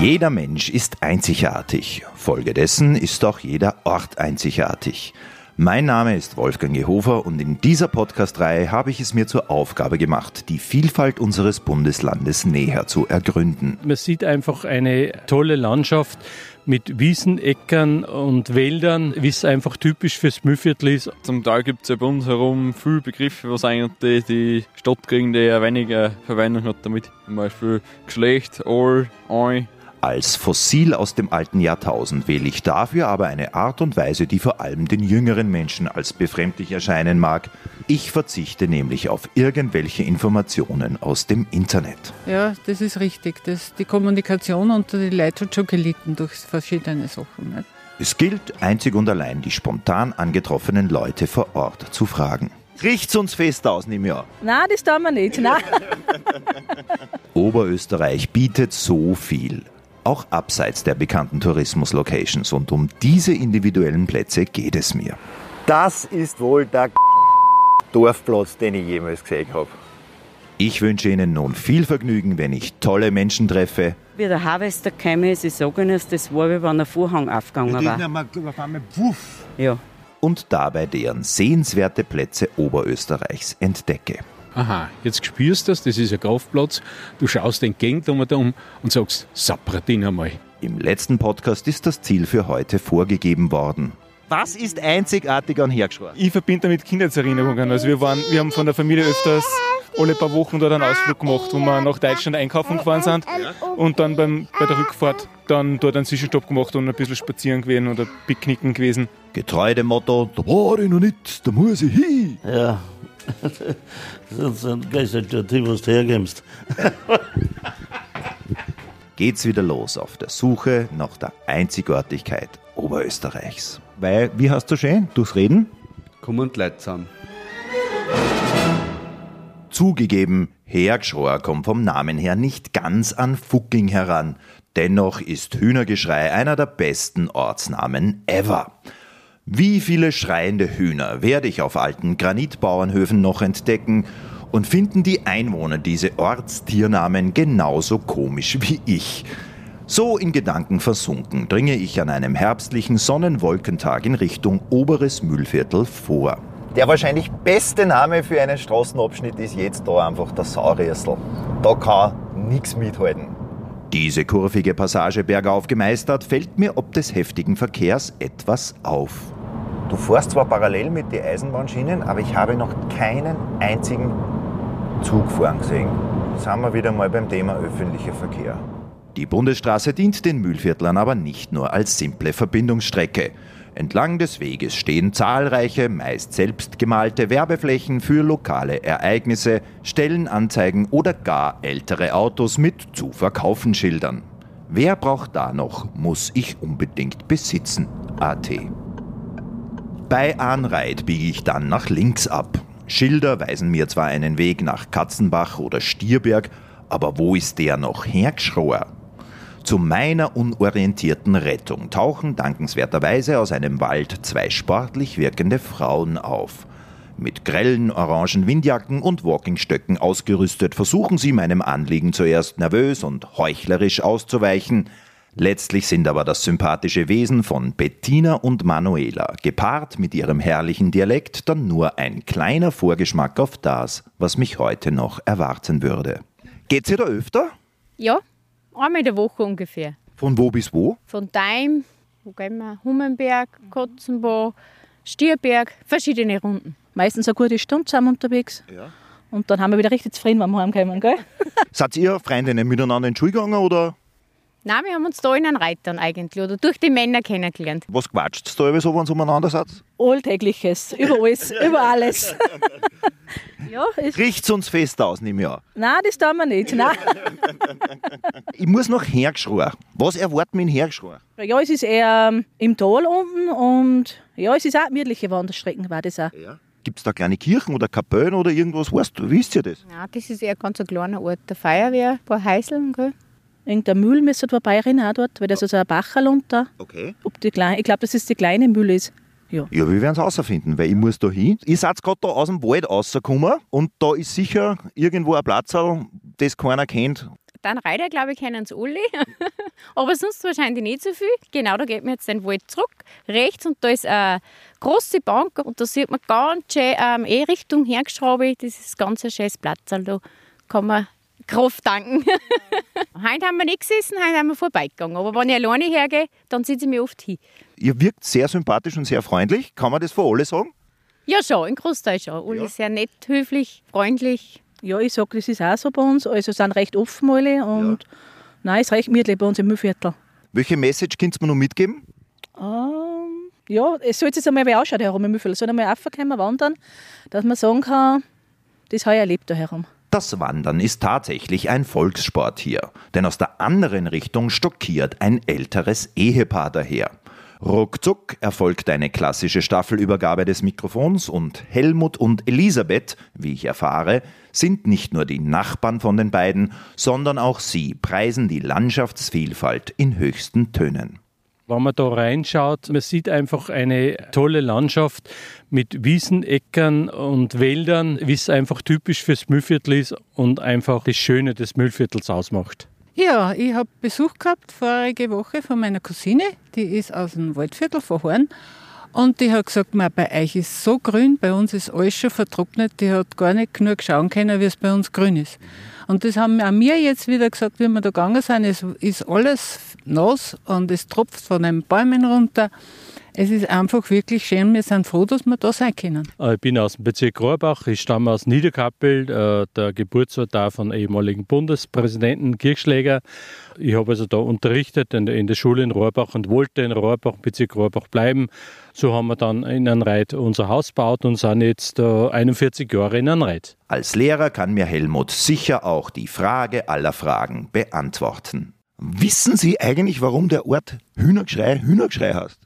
Jeder Mensch ist einzigartig. Folgedessen ist auch jeder Ort einzigartig. Mein Name ist Wolfgang Jehofer und in dieser Podcast-Reihe habe ich es mir zur Aufgabe gemacht, die Vielfalt unseres Bundeslandes näher zu ergründen. Man sieht einfach eine tolle Landschaft mit Wiesen, Äckern und Wäldern, wie es einfach typisch fürs Mühlviertel ist. Zum Teil gibt es ja bei uns herum viele Begriffe, was eigentlich die Stadt kriegen, weniger Verwendung hat damit. Zum Beispiel Geschlecht, All, Ein, als Fossil aus dem alten Jahrtausend wähle ich dafür aber eine Art und Weise, die vor allem den jüngeren Menschen als befremdlich erscheinen mag. Ich verzichte nämlich auf irgendwelche Informationen aus dem Internet. Ja, das ist richtig. Das, die Kommunikation unter die Leute hat schon gelitten durch verschiedene Sachen. Nicht? Es gilt einzig und allein, die spontan angetroffenen Leute vor Ort zu fragen. Riecht's uns fest aus im Jahr? Nein, das tun wir nicht. Nein. Oberösterreich bietet so viel auch abseits der bekannten Tourismus-Locations. Und um diese individuellen Plätze geht es mir. Das ist wohl der Dorfplatz, den ich jemals gesehen habe. Ich wünsche Ihnen nun viel Vergnügen, wenn ich tolle Menschen treffe. Wie der Harvester käme, ist, ich sage Ihnen, das war, wie wenn ein Vorhang aufgegangen war. Ja. Und dabei deren sehenswerte Plätze Oberösterreichs entdecke aha, jetzt spürst du das, das ist ein Golfplatz, du schaust entgegen da um und sagst, Sapratin einmal. Im letzten Podcast ist das Ziel für heute vorgegeben worden. Was ist einzigartig an Hergschwar? Ich verbinde damit Kindheitserinnerungen. Also wir, waren, wir haben von der Familie öfters alle paar Wochen dort einen Ausflug gemacht, wo wir nach Deutschland einkaufen gefahren sind und dann beim, bei der Rückfahrt dann dort einen Zwischenstopp gemacht und ein bisschen spazieren gewesen oder picknicken gewesen. Getreu dem Motto, da war ich noch nicht, da muss ich hin. Ja, Sonst gehst du die, was du hergibst. Geht's wieder los auf der Suche nach der Einzigartigkeit Oberösterreichs. Weil, wie hast du schön, durchs Reden? Komm und Leute zusammen. Zugegeben, Hergschrohr kommt vom Namen her nicht ganz an Fucking heran. Dennoch ist Hühnergeschrei einer der besten Ortsnamen ever. Wie viele schreiende Hühner werde ich auf alten Granitbauernhöfen noch entdecken und finden die Einwohner diese Ortstiernamen genauso komisch wie ich. So in Gedanken versunken dringe ich an einem herbstlichen Sonnenwolkentag in Richtung Oberes Mühlviertel vor. Der wahrscheinlich beste Name für einen Straßenabschnitt ist jetzt da einfach der Sauriersl. Da kann nichts mithalten. Diese kurvige Passage bergauf gemeistert, fällt mir ob des heftigen Verkehrs etwas auf. Du fährst zwar parallel mit den Eisenbahnschienen, aber ich habe noch keinen einzigen Zug fahren gesehen. Sind wir wieder mal beim Thema öffentlicher Verkehr. Die Bundesstraße dient den Mühlviertlern aber nicht nur als simple Verbindungsstrecke. Entlang des Weges stehen zahlreiche, meist selbst gemalte Werbeflächen für lokale Ereignisse, Stellenanzeigen oder gar ältere Autos mit zu verkaufen Schildern. Wer braucht da noch, muss ich unbedingt besitzen. AT. Bei Anreit biege ich dann nach links ab. Schilder weisen mir zwar einen Weg nach Katzenbach oder Stierberg, aber wo ist der noch hergeschroer? Zu meiner unorientierten Rettung tauchen dankenswerterweise aus einem Wald zwei sportlich wirkende Frauen auf. Mit grellen orangen Windjacken und Walkingstöcken ausgerüstet versuchen sie meinem Anliegen zuerst nervös und heuchlerisch auszuweichen, Letztlich sind aber das sympathische Wesen von Bettina und Manuela, gepaart mit ihrem herrlichen Dialekt, dann nur ein kleiner Vorgeschmack auf das, was mich heute noch erwarten würde. Geht's ihr da öfter? Ja, einmal in der Woche ungefähr. Von wo bis wo? Von Daim, wo gehen wir? Hummenberg, Kotzenbau, Stierberg, verschiedene Runden. Meistens eine gute Stunde zusammen unterwegs. Ja. Und dann haben wir wieder richtig zufrieden, wenn wir heimkommen, gell? Seid ihr Freundinnen miteinander in die Schule gegangen, oder? Nein, wir haben uns da in einen Reitern eigentlich oder durch die Männer kennengelernt. Was quatscht da so, wenn ihr umeinander seid? Alltägliches, über alles, über alles. ja, Riecht uns fest aus, nehme ich an. Nein, das tun wir nicht. Nein. ich muss nach Hergschrohr. Was erwartet mich in Hergschrohr? Ja, es ist eher ähm, im Tal unten und ja, es ist auch gemütliche Wanderstrecken, war das auch. Ja. Gibt es da kleine Kirchen oder Kapellen oder irgendwas? Weißt du, wisst ihr das? Ja, das ist eher ganz ein kleiner Ort. Der Feuerwehr, ein paar Heiseln, gell? Irgendein Mühl müsste vorbeirennen auch dort, weil das ist so ein Bacherl unter. Okay. Ob die kleine, ich glaube, dass es die kleine Mühle ist. Ja. ja, wir werden es herausfinden, weil ich muss da hin. Ihr seid gerade da aus dem Wald rausgekommen und da ist sicher irgendwo ein Platz, das keiner kennt? Dann Reiter, glaube ich, kennen es alle. Aber sonst wahrscheinlich nicht so viel. Genau, da geht man jetzt den Wald zurück, rechts und da ist eine große Bank und da sieht man ganz schön ähm, eh Richtung Hergstraube. Das ist ganz ein schönes Platz. Da kann man Kraft tanken. heute haben wir nicht gesessen, heute haben wir vorbeigegangen. Aber wenn ich alleine hergehe, dann sitze ich mir oft hin. Ihr wirkt sehr sympathisch und sehr freundlich. Kann man das für alle sagen? Ja, schon, im Großteil schon. Alle Ja. sehr nett, höflich, freundlich. Ja, ich sage, das ist auch so bei uns. Also sind recht offen alle und nein, es ist recht gemütlich bei uns im Müllviertel. Welche Message könnt ihr mir noch mitgeben? Ähm, ja, es soll jetzt einmal wer ausschaut herum im Müllviertel. Es soll einmal raufkommen, wandern, dass man sagen kann, das habe ich erlebt da herum. Das Wandern ist tatsächlich ein Volkssport hier. Denn aus der anderen Richtung stockiert ein älteres Ehepaar daher. Ruckzuck erfolgt eine klassische Staffelübergabe des Mikrofons und Helmut und Elisabeth, wie ich erfahre, sind nicht nur die Nachbarn von den beiden, sondern auch sie preisen die Landschaftsvielfalt in höchsten Tönen. Wenn man da reinschaut, man sieht einfach eine tolle Landschaft mit Wiesen, Äckern und Wäldern, wie es einfach typisch fürs Müllviertel ist und einfach das Schöne des Müllviertels ausmacht. Ja, ich habe Besuch gehabt vorige Woche von meiner Cousine, die ist aus dem Waldviertel von Horn. Und die hat gesagt, "Ma, bei euch ist so grün, bei uns ist alles schon vertrocknet. Die hat gar nicht genug schauen können, wie es bei uns grün ist. Und das haben auch mir jetzt wieder gesagt, wie wir da gegangen sind. Es ist alles nass und es tropft von den Bäumen runter. Es ist einfach wirklich schön. Wir sind froh, dass wir da sein können. Äh, Ich bin aus dem Bezirk Rohrbach, ich stamme aus Niederkappel, äh, der Geburtsort da von ehemaligen Bundespräsidenten Kirchschläger. Ich habe also da unterrichtet in der, Schule in Rohrbach und wollte in Rohrbach, Bezirk Rohrbach bleiben. So haben wir dann in Anreit unser Haus gebaut und sind jetzt äh, 41 Jahre in Anreit. Als Lehrer kann mir Helmut sicher auch die Frage aller Fragen beantworten. Wissen Sie eigentlich, warum der Ort Hühnergeschrei Hühnergeschrei heißt?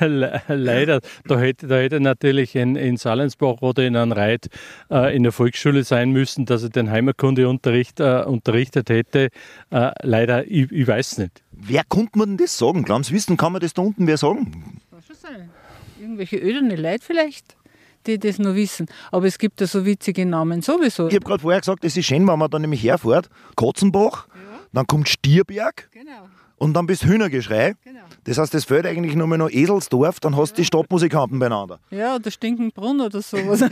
Le- Leider, da hätte, da hätte natürlich in, in Salensbach oder in Anreit äh, in der Volksschule sein müssen, dass er den Heimatkundeunterricht äh, unterrichtet hätte. Äh, leider, ich, ich weiß nicht. Wer konnte man denn das sagen? Glauben Sie wissen, kann man das da unten wer sagen? Kann schon sein. Irgendwelche öderne Leute vielleicht, die das noch wissen. Aber es gibt ja so witzige Namen sowieso. Ich habe gerade vorher gesagt, es ist schön, wenn man da nämlich herfährt. Kotzenbach, dann kommt Stierberg Genau, und dann bis Hühnergeschrei. genau. Das heißt, es fehlt eigentlich nur mehr noch Eselsdorf, dann hast du die Stadtmusikanten beieinander. Ja, oder Stinkenbrunn oder sowas.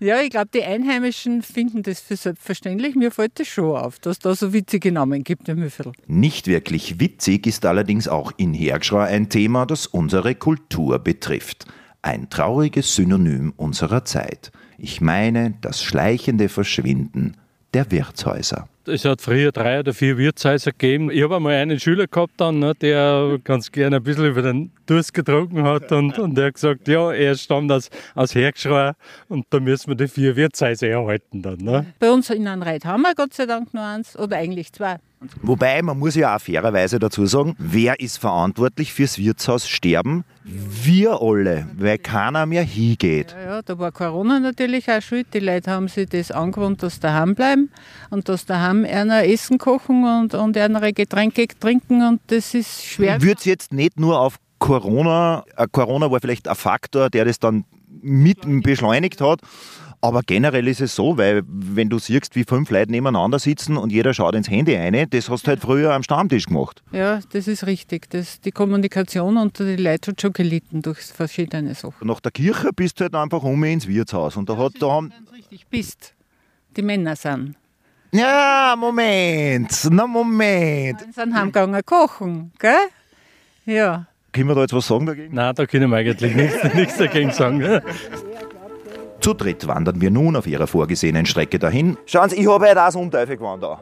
ja, ich glaube, die Einheimischen finden das für selbstverständlich. Mir fällt das schon auf, dass da so witzige Namen gibt im Müffel. Nicht wirklich witzig ist allerdings auch in Hergschra ein Thema, das unsere Kultur betrifft. Ein trauriges Synonym unserer Zeit. Ich meine das schleichende Verschwinden der Wirtshäuser. Es hat früher drei oder vier Wirtshäuser gegeben. Ich habe einmal einen Schüler gehabt, dann, ne, der ganz gerne ein bisschen über den Durst getrunken hat und, und der hat gesagt, ja, er stammt aus, aus Hergschrei und da müssen wir die vier Wirtshäuser erhalten dann. Ne? Bei uns in Anreit haben wir Gott sei Dank nur eins, oder eigentlich zwei. Wobei, man muss ja auch fairerweise dazu sagen, wer ist verantwortlich fürs Wirtshaus sterben? Wir alle, weil keiner mehr hingeht. Ja, ja, da war Corona natürlich auch schuld. Die Leute haben sich das angewohnt, dass sie daheim bleiben und dass daheim einer Essen kochen und, und einer Getränke trinken und das ist schwer. Würde es jetzt nicht nur auf Corona, äh, Corona war vielleicht ein Faktor, der das dann mit beschleunigt hat, aber generell ist es so, weil wenn du siehst, wie fünf Leute nebeneinander sitzen und jeder schaut ins Handy rein, das hast du halt früher am Stammtisch gemacht. Ja, das ist richtig. Das, die Kommunikation unter die Leute hat schon gelitten durch verschiedene Sachen. Nach der Kirche bist du halt einfach um ins Wirtshaus und da hat da haben, richtig bist. Die Männer sind. ja, Moment, na Moment. Die sind heimgegangen kochen, gell? Ja. Können wir da jetzt was sagen dagegen? Nein, da können wir eigentlich nichts, nichts dagegen sagen. Zu dritt wandern wir nun auf ihrer vorgesehenen Strecke dahin. Schauen Sie, ich habe ja das Unteufel gewandert.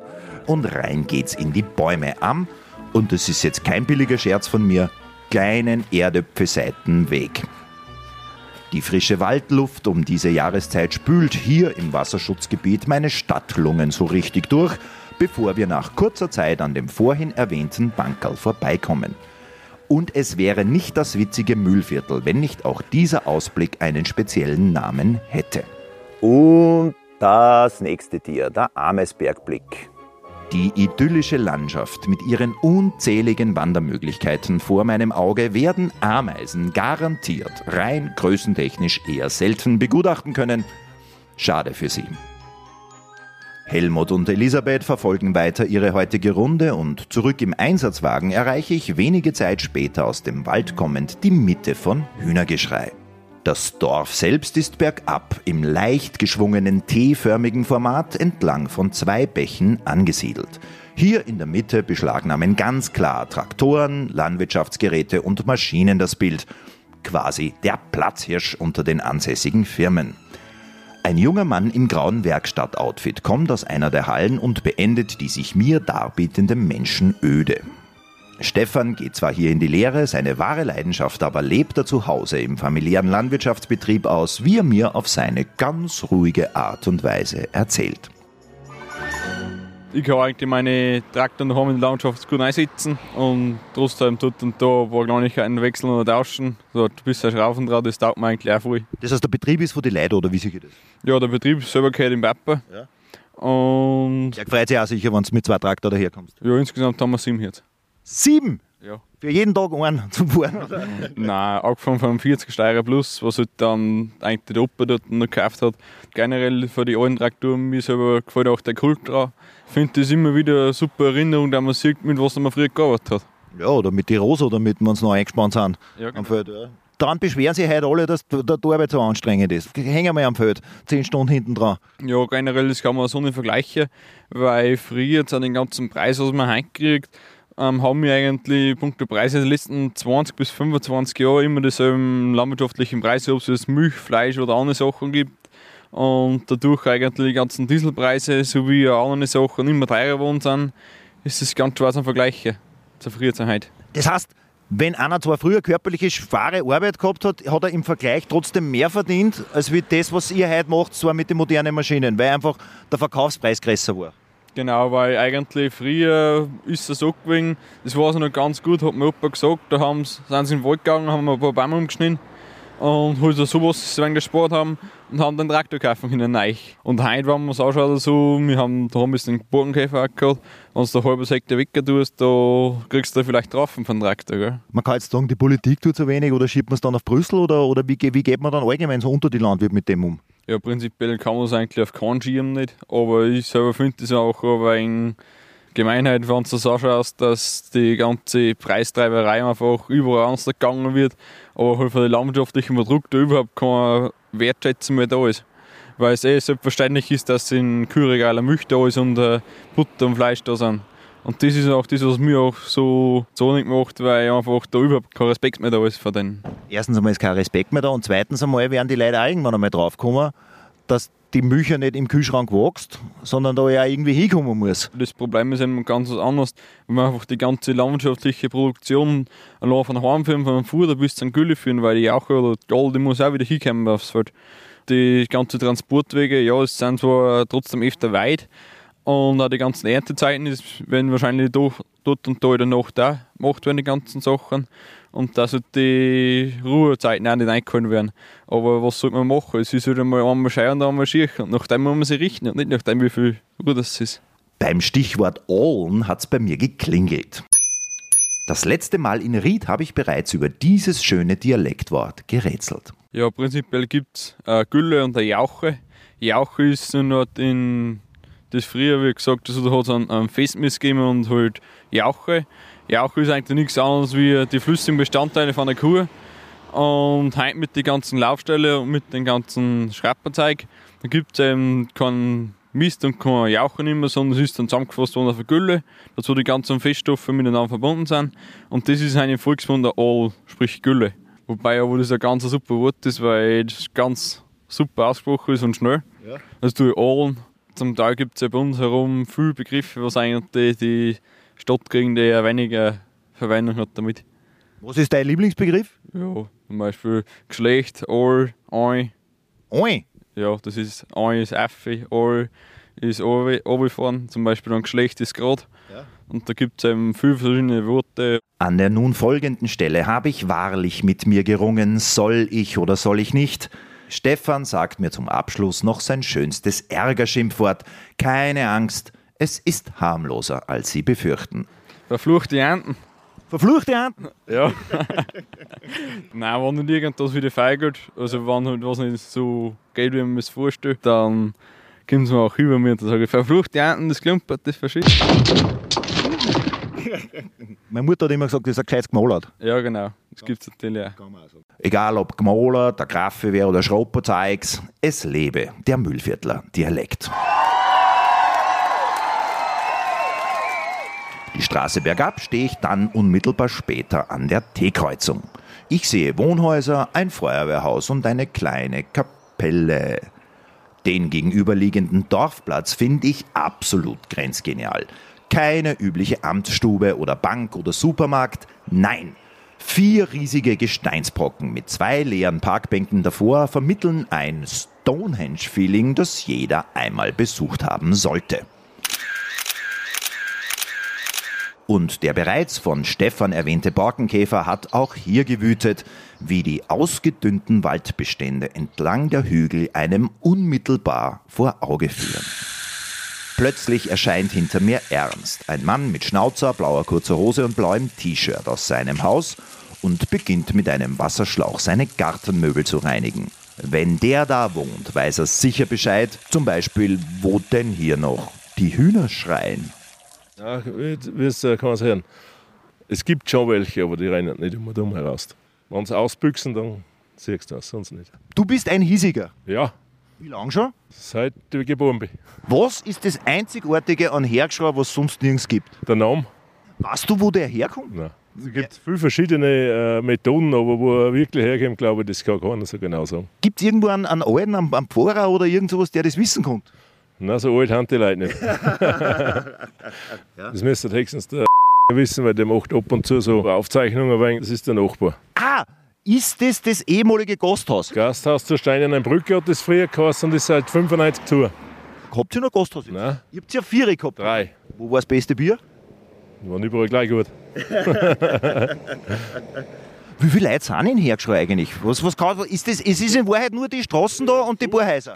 Und rein geht's in die Bäume am, und das ist jetzt kein billiger Scherz von mir, kleinen Erdöpfelseitenweg. Die frische Waldluft um diese Jahreszeit spült hier im Wasserschutzgebiet meine Stadtlungen so richtig durch, bevor wir nach kurzer Zeit an dem vorhin erwähnten Bankerl vorbeikommen. Und es wäre nicht das witzige Mühlviertel, wenn nicht auch dieser Ausblick einen speziellen Namen hätte. Und das nächste Tier, der Amesbergblick. Die idyllische Landschaft mit ihren unzähligen Wandermöglichkeiten vor meinem Auge werden Ameisen garantiert rein größentechnisch eher selten begutachten können. Schade für sie. Helmut und Elisabeth verfolgen weiter ihre heutige Runde und zurück im Einsatzwagen erreiche ich wenige Zeit später aus dem Wald kommend die Mitte von Hühnergeschrei. Das Dorf selbst ist bergab im leicht geschwungenen T-förmigen Format entlang von zwei Bächen angesiedelt. Hier in der Mitte beschlagnahmen ganz klar Traktoren, Landwirtschaftsgeräte und Maschinen das Bild. Quasi der Platzhirsch unter den ansässigen Firmen. Ein junger Mann im grauen Werkstattoutfit kommt aus einer der Hallen und beendet die sich mir darbietende Menschenöde. Stefan geht zwar hier in die Lehre, seine wahre Leidenschaft aber lebt er zu Hause im familiären Landwirtschaftsbetrieb aus, wie er mir auf seine ganz ruhige Art und Weise erzählt. Ich kann eigentlich meine Traktoren daheim in der Landschaft gut einsetzen und trotzdem dort und da ein paar Kleinigkeiten wechseln oder tauschen. So, du bist ja Schrauben drauf, das taugt mir eigentlich auch voll. Das heißt, der Betrieb ist von den Leuten oder wie sehe ich das? Ja, der Betrieb selber gehört im Papa. Ja. Und Der freut sich auch sicher, wenn du mit zwei Traktoren daherkommst. ja, insgesamt haben wir sieben jetzt. Sieben? Ja. Für jeden Tag einen zum Fahren? oder? Nein, angefangen vom 40 Steirer Plus, was halt dann eigentlich der Opa dort noch gekauft hat. Generell für die alten Traktoren, mir selber gefällt auch der Kult. Ich finde das immer wieder eine super Erinnerung, da man sieht, mit was man früher gearbeitet hat. Ja, oder mit die Rose oder mit, wenn sie noch eingespannt sind Ja, am Feld. Ja. Daran beschweren sich heute alle, dass die Arbeit so anstrengend ist. Hängen wir am Feld, zehn Stunden hinten dran. Ja, generell, das kann man so nicht vergleichen, weil früher zu den ganzen Preis, was man heute kriegt, ähm, haben wir eigentlich punkto Preise die letzten 20 bis 25 Jahre immer dieselben landwirtschaftlichen Preise, ob es Milch, Fleisch oder andere Sachen gibt. Und dadurch eigentlich die ganzen Dieselpreise sowie andere Sachen immer teurer geworden sind, ist das ganz schwer zu vergleichen zu früher zu heute. Das heißt, wenn einer zwar früher körperliche schwere Arbeit gehabt hat, hat er im Vergleich trotzdem mehr verdient, als wie das, was ihr heute macht, zwar mit den modernen Maschinen, weil einfach der Verkaufspreis größer war. Genau, weil eigentlich früher ist es so gewesen, das war so noch ganz gut, hat mir Opa gesagt, da haben sie, sind sie in den Wald gegangen, haben ein paar Bäume umgeschnitten und halt so sowas wegen gespart haben und haben den Traktor kaufen können, neu. Und heute, wenn man es anschaut, so, wir haben da wir den Bodenkäfer auch gehabt, wenn du da halbes Hektar weg tust, da kriegst du vielleicht drauf von den Traktor. Gell? Man kann jetzt sagen, die Politik tut zu wenig oder schiebt man es dann auf Brüssel oder, oder wie, wie geht man dann allgemein so unter die Landwirte mit dem um? Ja, prinzipiell kann man es eigentlich auf keinen Schirm nicht, aber ich selber finde das auch ein wenig Gemeinheit, wenn du das anschaust, dass die ganze Preistreiberei einfach überall anders gegangen wird, aber halt für den landwirtschaftlichen Produkt überhaupt keine Wertschätzung mehr da ist. Weil es eh selbstverständlich ist, dass in Kühlregalen Milch da ist und äh, Butter und Fleisch da sind. Und das ist auch das, was mir auch so, nicht macht, weil einfach da überhaupt kein Respekt mehr da ist für den. Erstens einmal ist kein Respekt mehr da und zweitens einmal werden die Leute auch irgendwann einmal draufkommen, dass die Milch ja nicht im Kühlschrank wächst, sondern da ja irgendwie hinkommen muss. Das Problem ist eben ganz was anderes, wenn man einfach die ganze landwirtschaftliche Produktion allein von Heimführen, von Futter bis zum Gülle führen, weil die Jauche oder die Galle, die muss auch wieder hinkommen aufs Feld. Die ganzen Transportwege, ja, es sind zwar trotzdem öfter weit und auch die ganzen Erntezeiten ist, werden wahrscheinlich do, dort und da Nacht auch gemacht werden, die ganzen Sachen. Und dass halt die Ruhezeiten auch nicht eingehalten werden. Aber was soll man machen? Es ist halt einmal einmal scheu und einmal schier. Und nach dem muss man sich richten und nicht nach dem, wie viel Uhr das ist. Beim Stichwort Allen hat's bei mir geklingelt. Das letzte Mal in Ried habe ich bereits über dieses schöne Dialektwort gerätselt. Ja, prinzipiell gibt es eine Gülle und eine Jauche. Jauche ist Art in das früher, wie gesagt, also da hat es einen, einen Festmess gegeben und halt Jauche. Jauche ist eigentlich nichts anderes wie die flüssigen Bestandteile von einer Kuh. Und heute mit den ganzen Laufstellen und mit dem ganzen Schrapperzeug, da gibt es eben keinen Mist und keine Jauche nicht mehr, sondern es ist dann zusammengefasst worden auf eine Gülle, dazu die ganzen Feststoffe miteinander verbunden sind. Und das ist eine Volksmund der All, sprich Gülle. Wobei aber das ein ganz super Wort ist, weil das ganz super ausgesprochen ist und schnell. Ja. Also du All, zum Teil gibt es ja bei uns herum viele Begriffe, was eigentlich die, Stadt kriegen, die ja weniger Verwendung hat damit. Was ist dein Lieblingsbegriff? Ja, zum Beispiel Geschlecht, All, Ein. Ein. Ja, das ist Ein ist Affe, All ist runtergefahren. Zum Beispiel dann Geschlecht ist Grad. Ja. Und da gibt es eben viele verschiedene Worte. An der nun folgenden Stelle habe ich wahrlich mit mir gerungen, soll ich oder soll ich nicht? Stefan sagt mir zum Abschluss noch sein schönstes Ärgerschimpfwort. Keine Angst, es ist harmloser, als Sie befürchten. Verfluchte Ernten. Verfluchte Ernten? Ja. Nein, wenn nicht irgendwas wieder feigert, also wenn halt was nicht so geht, wie man es vorstellt, dann kommt es mir auch über mir und sage ich, verfluchte Ernten, das klumpert, das verschießt. Meine Mutter hat immer gesagt, das ist ein gescheites Gemolert. Ja, genau. Das gibt es natürlich auch. Egal ob Gmoler, der Graffe wäre oder Schropperzeugs, es lebe der Müllviertler Dialekt. Die Straße bergab stehe ich dann unmittelbar später an der T-Kreuzung. Ich sehe Wohnhäuser, ein Feuerwehrhaus und eine kleine Kapelle. Den gegenüberliegenden Dorfplatz finde ich absolut grenzgenial. Keine übliche Amtsstube oder Bank oder Supermarkt, nein. Vier riesige Gesteinsbrocken mit zwei leeren Parkbänken davor vermitteln ein Stonehenge-Feeling, das jeder einmal besucht haben sollte. Und der bereits von Stefan erwähnte Borkenkäfer hat auch hier gewütet, wie die ausgedünnten Waldbestände entlang der Hügel einem unmittelbar vor Auge führen. Plötzlich erscheint hinter mir Ernst, ein Mann mit Schnauzer, blauer kurzer Hose und blauem T-Shirt aus seinem Haus und beginnt mit einem Wasserschlauch seine Gartenmöbel zu reinigen. Wenn der da wohnt, weiß er sicher Bescheid, zum Beispiel, wo denn hier noch die Hühner schreien. Ja, es äh, kann man sagen. Es gibt schon welche, aber die rennen nicht immer dumm heraus. Wenn sie ausbüchsen, dann siehst du das, sonst nicht. Du bist ein Hiesiger. Ja, Wie lange schon? seit ich geboren bin. Was ist das Einzigartige an Hergeschrei, was es sonst nirgends gibt? Der Name? Weißt du, wo der herkommt? Nein. Es gibt viele verschiedene äh, Methoden, aber wo er wirklich herkommt, glaube ich, das kann keiner so genau sagen. Gibt es irgendwo einen, einen Alten, einen, einen Pfarrer oder irgend sowas, der das wissen kann? Na, so alt haben die Leute nicht. Das müsste höchstens der wissen, weil der macht ab und zu so Aufzeichnungen, wenig. das ist der Nachbar. Ah, ist das das ehemalige Gasthaus? Gasthaus zur Steinerne Brücke hat das früher geheißen und ist seit 95 zu. Habt ihr noch Gasthaus? Nein, Ihr habt ja vier gehabt. drei. Wo war das beste Bier? Die waren überall gleich gut. Wie viele Leute sind in Hergeschrei eigentlich? Was, was kann, ist das, es ist in Wahrheit nur die Straßen da und die paar Häuser.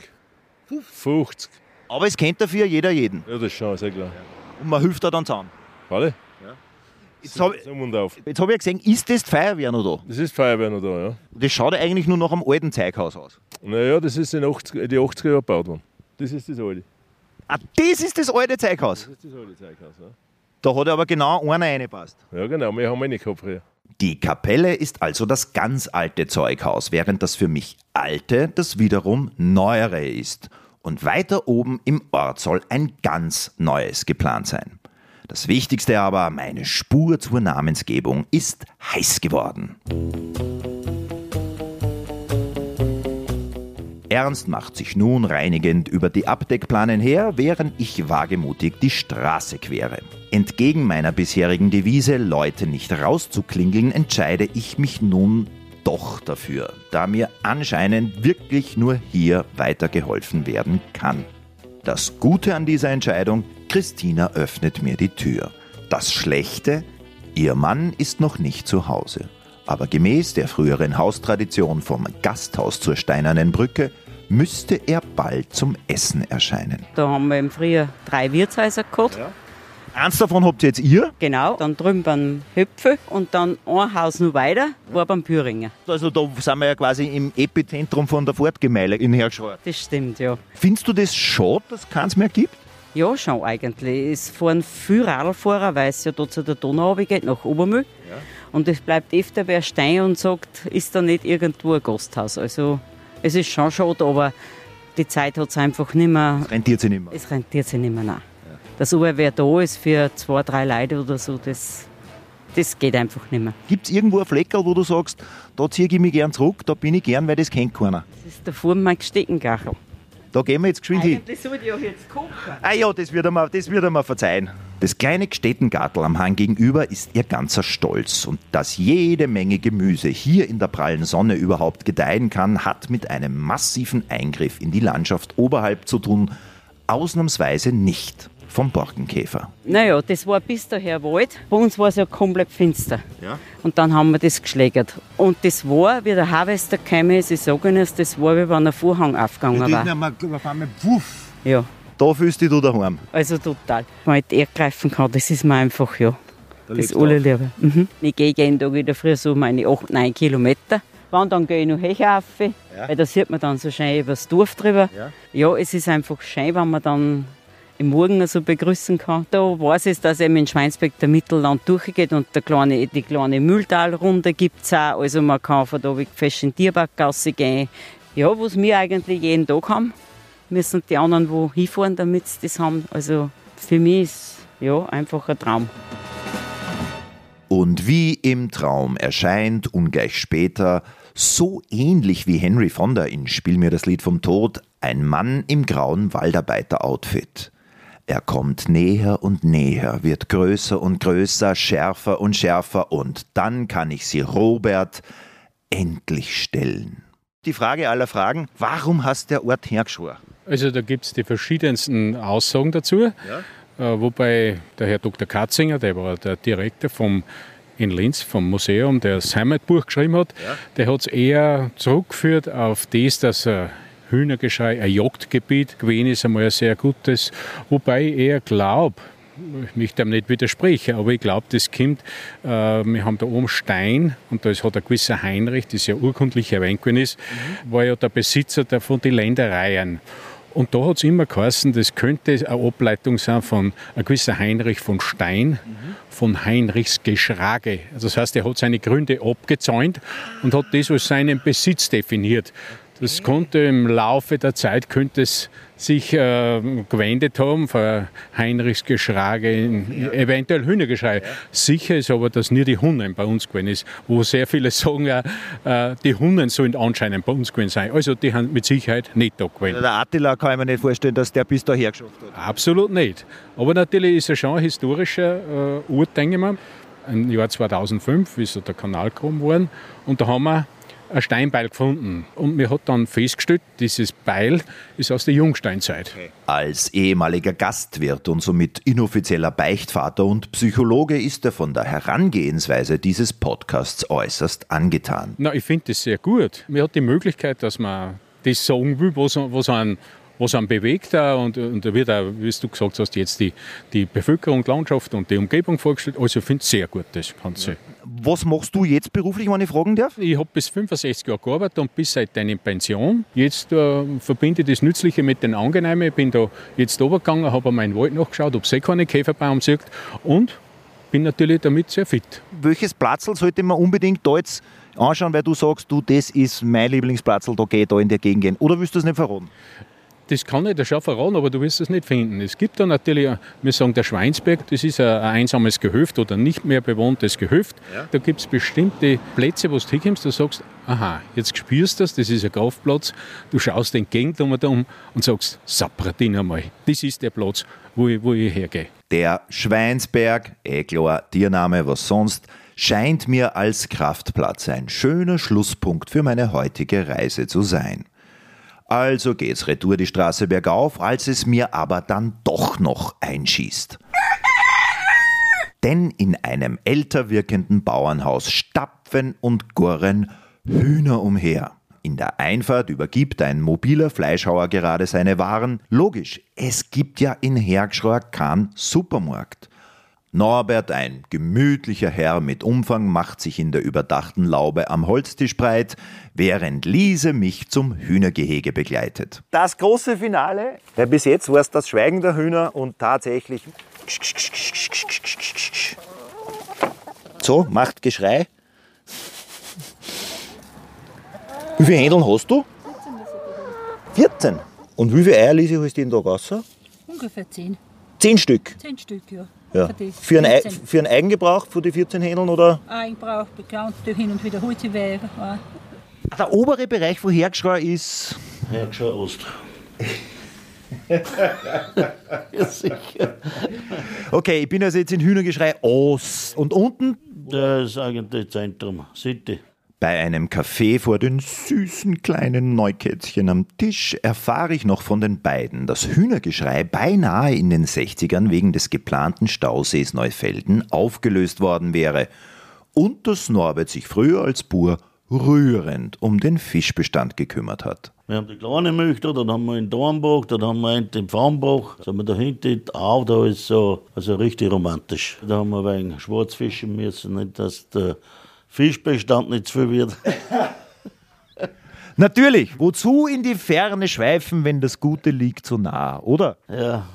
50. Aber es kennt dafür jeder jeden. Ja, das ist schon sehr klar. Und man hilft da dann zusammen. Alle? Jetzt habe jetzt hab ich gesehen, ist das die Feuerwehr noch da? Das ist die Feuerwehr noch da, ja. Das schaut eigentlich nur nach einem alten Zeughaus aus. Naja, das ist in den 80, in die 80er Jahren gebaut worden. Das ist das alte. Ah, das ist das alte Zeughaus. Das ist das alte Zeughaus, ja. Da hat aber genau einer reingepasst. Ja, genau, wir haben eine gehabt früher. Die Kapelle ist also das ganz alte Zeughaus, während das für mich alte das wiederum neuere ist. Und weiter oben im Ort soll ein ganz neues geplant sein. Das Wichtigste aber, meine Spur zur Namensgebung ist heiß geworden. Ernst macht sich nun reinigend über die Abdeckplanen her, während ich wagemutig die Straße quere. Entgegen meiner bisherigen Devise, Leute nicht rauszuklingeln, entscheide ich mich nun doch dafür, da mir anscheinend wirklich nur hier weitergeholfen werden kann. Das Gute an dieser Entscheidung, Christina öffnet mir die Tür. Das Schlechte, ihr Mann ist noch nicht zu Hause. Aber gemäß der früheren Haustradition vom Gasthaus zur Steinernen Brücke müsste er bald zum Essen erscheinen. Da haben wir im Frühjahr drei Wirtshäuser gehabt. Eins davon habt ihr jetzt ihr? Genau. Dann drüben beim Höpfe und dann ein Haus noch weiter war beim Püringer. Also da sind wir ja quasi im Epizentrum von der Fortgemeile in Herrschreuth. Das stimmt, ja. Findest du das schade, dass es keins mehr gibt? Ja, schon eigentlich. Es fahren viele Radlfahrer, weil es ja da zu der Donau geht, nach Obermüll. Und es bleibt öfter wer stehen und sagt, ist da nicht irgendwo ein Gasthaus. Also es ist schon schade, aber die Zeit hat es einfach nicht mehr, Rentiert sich nicht mehr. es rentiert sich nicht mehr. Nein. Dass aber wer da ist für zwei, drei Leute oder so, das, das geht einfach nicht mehr. Gibt es irgendwo einen Fleckerl, wo du sagst, da ziehe ich mich gern zurück, da bin ich gern, weil das kennt keiner. Das ist der Fuhrmann Gesteckengachel. Da gehen wir jetzt geschwind hin. Eigentlich sollte ich ja jetzt kochen. Ah ja, das wird er mir, das wird er mir verzeihen. Das kleine Gstettengartel am Hang gegenüber ist ihr ganzer Stolz. Und dass jede Menge Gemüse hier in der prallen Sonne überhaupt gedeihen kann, hat mit einem massiven Eingriff in die Landschaft oberhalb zu tun. Ausnahmsweise nicht vom Borkenkäfer. Naja, das war bis daher Wald. Bei uns war es ja komplett finster. Ja. Und dann haben wir das geschlägert. Und das war, wie der Harvester gekommen ist, ich sage Ihnen, das war, wie wenn ein Vorhang aufgegangen war. Ja, Da fühlst du dich daheim. also total. Wenn ich die Erde greifen kann, das ist mir einfach, ja. Das alle liebe. Mhm. Ich gehe jeden Tag in der Früh so meine 8, 9 Kilometer. Wann dann gehe ich noch höher rauf, ja. weil da sieht man dann so schön über das Dorf drüber. Ja. ja, es ist einfach schön, wenn man dann im Morgen so begrüßen kann. Da weiß ich, dass eben in Schweinsberg der Mittelland durchgeht und der kleine, die kleine Mühltalrunde gibt es auch. Also man kann von da fest in die Tierparkgasse gehen. Ja, was wir eigentlich jeden Tag haben, müssen die anderen wo hinfahren, damit sie das haben. Also für mich ist ja einfach ein Traum. Und wie im Traum erscheint ungleich später, so ähnlich wie Henry Fonda in Spiel mir das Lied vom Tod, ein Mann im grauen Waldarbeiter-Outfit. Er kommt näher und näher, wird größer und größer, schärfer und schärfer und dann kann ich sie Robert endlich stellen. Die Frage aller Fragen, warum hast der Ort hergeschworen? Also da gibt es die verschiedensten Aussagen dazu. Ja? Äh, wobei der Herr Dr. Katzinger, der war der Direktor vom in Linz vom Museum, der das Heimatbuch geschrieben hat, ja. der hat es eher zurückgeführt auf das, dass er Hühnergeschrei ein Jagdgebiet gewesen ist, einmal ein sehr gutes. Wobei ich eher glaube, ich möchte dem nicht widersprechen, aber ich glaube, das kommt, äh, wir haben da oben Stein und da hat ein gewisser Heinrich, das ja urkundlich erwähnt gewesen ist, mhm. war ja der Besitzer der, von den Ländereien. Und da hat es immer geheißen, das könnte eine Ableitung sein von ein gewisser Heinrich von Stein, mhm. von Heinrichs Geschrage. Also das heißt, er hat seine Gründe abgezäunt und hat das als seinen Besitz definiert. Das konnte im Laufe der Zeit könnte es sich äh, gewendet haben von Heinrichs Geschrage, ja. eventuell Hühnergeschrei. Ja. Sicher ist aber, dass nie die Hunden bei uns gewesen ist, wo sehr viele sagen, äh, die Hunden sollen anscheinend bei uns gewesen sein. Also die haben mit Sicherheit nicht da gewesen. Der Attila kann ich mir nicht vorstellen, dass der bis daher geschafft hat. Absolut nicht. Aber natürlich ist er schon ein historischer äh, Ort, denke ich mal. Im Jahr 2005 ist der Kanal gehoben worden und da haben wir ein Steinbeil gefunden. Und mir hat dann festgestellt, dieses Beil ist aus der Jungsteinzeit. Als ehemaliger Gastwirt und somit inoffizieller Beichtvater und Psychologe ist er von der Herangehensweise dieses Podcasts äußerst angetan. Na, ich finde das sehr gut. Mir hat die Möglichkeit, dass man das sagen will, was, was einen was einen bewegt und, und da wird auch, wie du gesagt hast, jetzt die, die Bevölkerung, die Landschaft und die Umgebung vorgestellt. Also ich finde es sehr gut, das Ganze. Ja. Was machst du jetzt beruflich, wenn ich fragen darf? Ich habe bis 65 Jahre gearbeitet und bis seitdem in Pension. Jetzt äh, verbinde ich das Nützliche mit den Angenehmen. Ich bin da jetzt runtergegangen, habe meinen Wald nachgeschaut, ob es eh keine Käferbaum sieht und bin natürlich damit sehr fit. Welches Platzl sollte man unbedingt da jetzt anschauen, weil du sagst, du, das ist mein Lieblingsplatzl, da gehe ich da in der Gegend gehen? Oder willst du das nicht verraten? Das kann ich dir schon verraten, aber du wirst es nicht finden. Es gibt da natürlich, wir sagen der Schweinsberg, das ist ein, einsames Gehöft oder nicht mehr bewohntes Gehöft. Ja. Da gibt es bestimmte Plätze, wo du hinkommst, du sagst, aha, jetzt spürst du das, das ist ein Kaufplatz, du schaust entgegen um und sagst, Sapratin einmal, das ist der Platz, wo ich, wo ich hergehe. Der Schweinsberg, eh klar, Tiername, was sonst, scheint mir als Kraftplatz ein schöner Schlusspunkt für meine heutige Reise zu sein. Also geht's retour die Straße bergauf, als es mir aber dann doch noch einschießt. Denn in einem älter wirkenden Bauernhaus stapfen und gurren Hühner umher. In der Einfahrt übergibt ein mobiler Fleischhauer gerade seine Waren. Logisch, es gibt ja in Hergschrohr keinen Supermarkt. Norbert, ein gemütlicher Herr mit Umfang, macht sich in der überdachten Laube am Holztisch breit, während Liese mich zum Hühnergehege begleitet. Das große Finale, ja, bis jetzt war es das Schweigen der Hühner und tatsächlich. So, macht Geschrei. Wie viele Händeln hast du? 14. Und wie viele Eier, Lise, hast du jeden Tag raus? Ungefähr 10. 10 Stück? 10 Stück, ja. Ja. Für, für, einen, für einen Eigengebrauch für die 14 Händeln oder? Eigengebrauch, bekannt hin und wieder holt sie weg. Der obere Bereich von Hergschrau ist. Hergschrau Ost. ja, sicher. Okay, ich bin also jetzt in Hühnergeschrei Ost. Und unten? Das ist eigentlich Zentrum, City. Bei einem Café vor den süßen kleinen Neukätzchen am Tisch erfahre ich noch von den beiden, dass Hühnergeschrei beinahe in den 60ern wegen des geplanten Stausees Neufelden aufgelöst worden wäre und dass Norbert sich früher als Bur rührend um den Fischbestand gekümmert hat. Wir haben die kleine Milch da, dann haben wir in Dornbach, dann haben wir in Farnbach, dann wir da hinten auch, da ist so, also richtig romantisch. Da haben wir wegen Schwarzfischen müssen, nicht, dass der Fischbestand nicht zu viel wird. Natürlich, wozu in die Ferne schweifen, wenn das Gute liegt so nah, oder? Ja,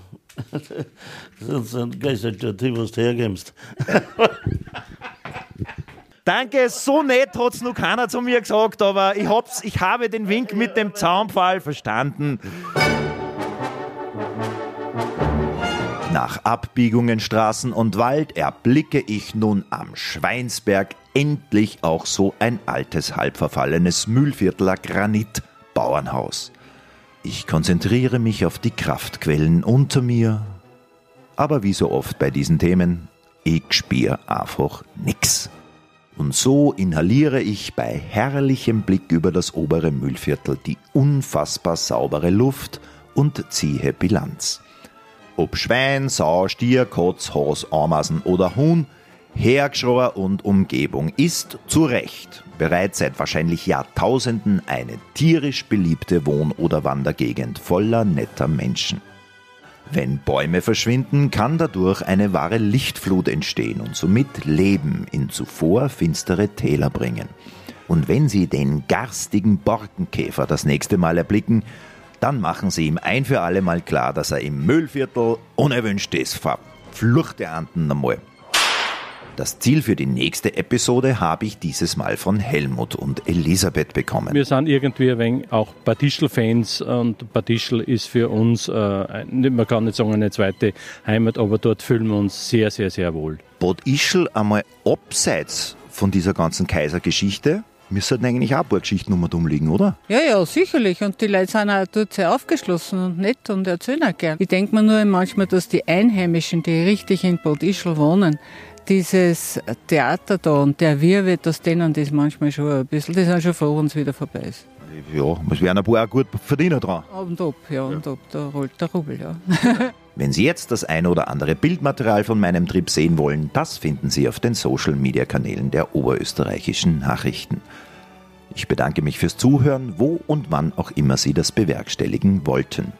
sonst gehst du was du hergibst. Danke, so nett hat es noch keiner zu mir gesagt, aber ich, hab's, ich habe den Wink mit dem Zaunpfahl verstanden. Nach Abbiegungen Straßen und Wald erblicke ich nun am Schweinsberg endlich auch so ein altes, halbverfallenes Mühlviertler Granit-Bauernhaus. Ich konzentriere mich auf die Kraftquellen unter mir, aber wie so oft bei diesen Themen, ich spür einfach nix. Und so inhaliere ich bei herrlichem Blick über das obere Mühlviertel die unfassbar saubere Luft und ziehe Bilanz. Ob Schwein, Sau, Stier, Kotz, Has, Ameisen oder Huhn, Hergschrohr und Umgebung ist zu Recht bereits seit wahrscheinlich Jahrtausenden eine tierisch beliebte Wohn- oder Wandergegend voller netter Menschen. Wenn Bäume verschwinden, kann dadurch eine wahre Lichtflut entstehen und somit Leben in zuvor finstere Täler bringen. Und wenn Sie den garstigen Borkenkäfer das nächste Mal erblicken, dann machen Sie ihm ein für alle Mal klar, dass er im Müllviertel unerwünscht ist. Verfluchte Anden einmal. Das Ziel für die nächste Episode habe ich dieses Mal von Helmut und Elisabeth bekommen. Wir sind irgendwie ein wenig auch Badischl-Fans und Badischl ist für uns, äh, man kann nicht sagen eine zweite Heimat, aber dort fühlen wir uns sehr, sehr, sehr wohl. Bad Ischl einmal abseits von dieser ganzen Kaisergeschichte müssten eigentlich auch ein paar Geschichten um und um liegen, oder? Ja, ja, sicherlich. Und die Leute sind auch dort sehr aufgeschlossen und nett und erzählen auch gern. Ich denke mir nur manchmal, dass die Einheimischen, die richtig in Bad Ischl wohnen, dieses Theater da und der Wirbel, dass denen das manchmal schon ein bisschen, die sind schon froh, wenn es wieder vorbei ist. Ja, es wären ein paar auch gut Verdiener dran. Und ob, ja, und ob, da rollt der Rubel, ja. Wenn Sie jetzt das ein oder andere Bildmaterial von meinem Trip sehen wollen, das finden Sie auf den Social-Media-Kanälen der oberösterreichischen Nachrichten. Ich bedanke mich fürs Zuhören, wo und wann auch immer Sie das bewerkstelligen wollten.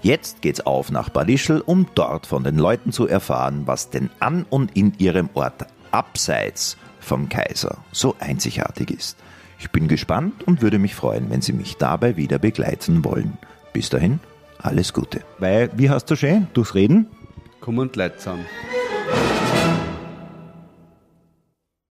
Jetzt geht's auf nach Badischl, um dort von den Leuten zu erfahren, was denn an und in ihrem Ort abseits vom Kaiser so einzigartig ist. Ich bin gespannt und würde mich freuen, wenn Sie mich dabei wieder begleiten wollen. Bis dahin, alles Gute. Weil, wie hast du schön? Durchs Reden? Komm und Leid zusammen.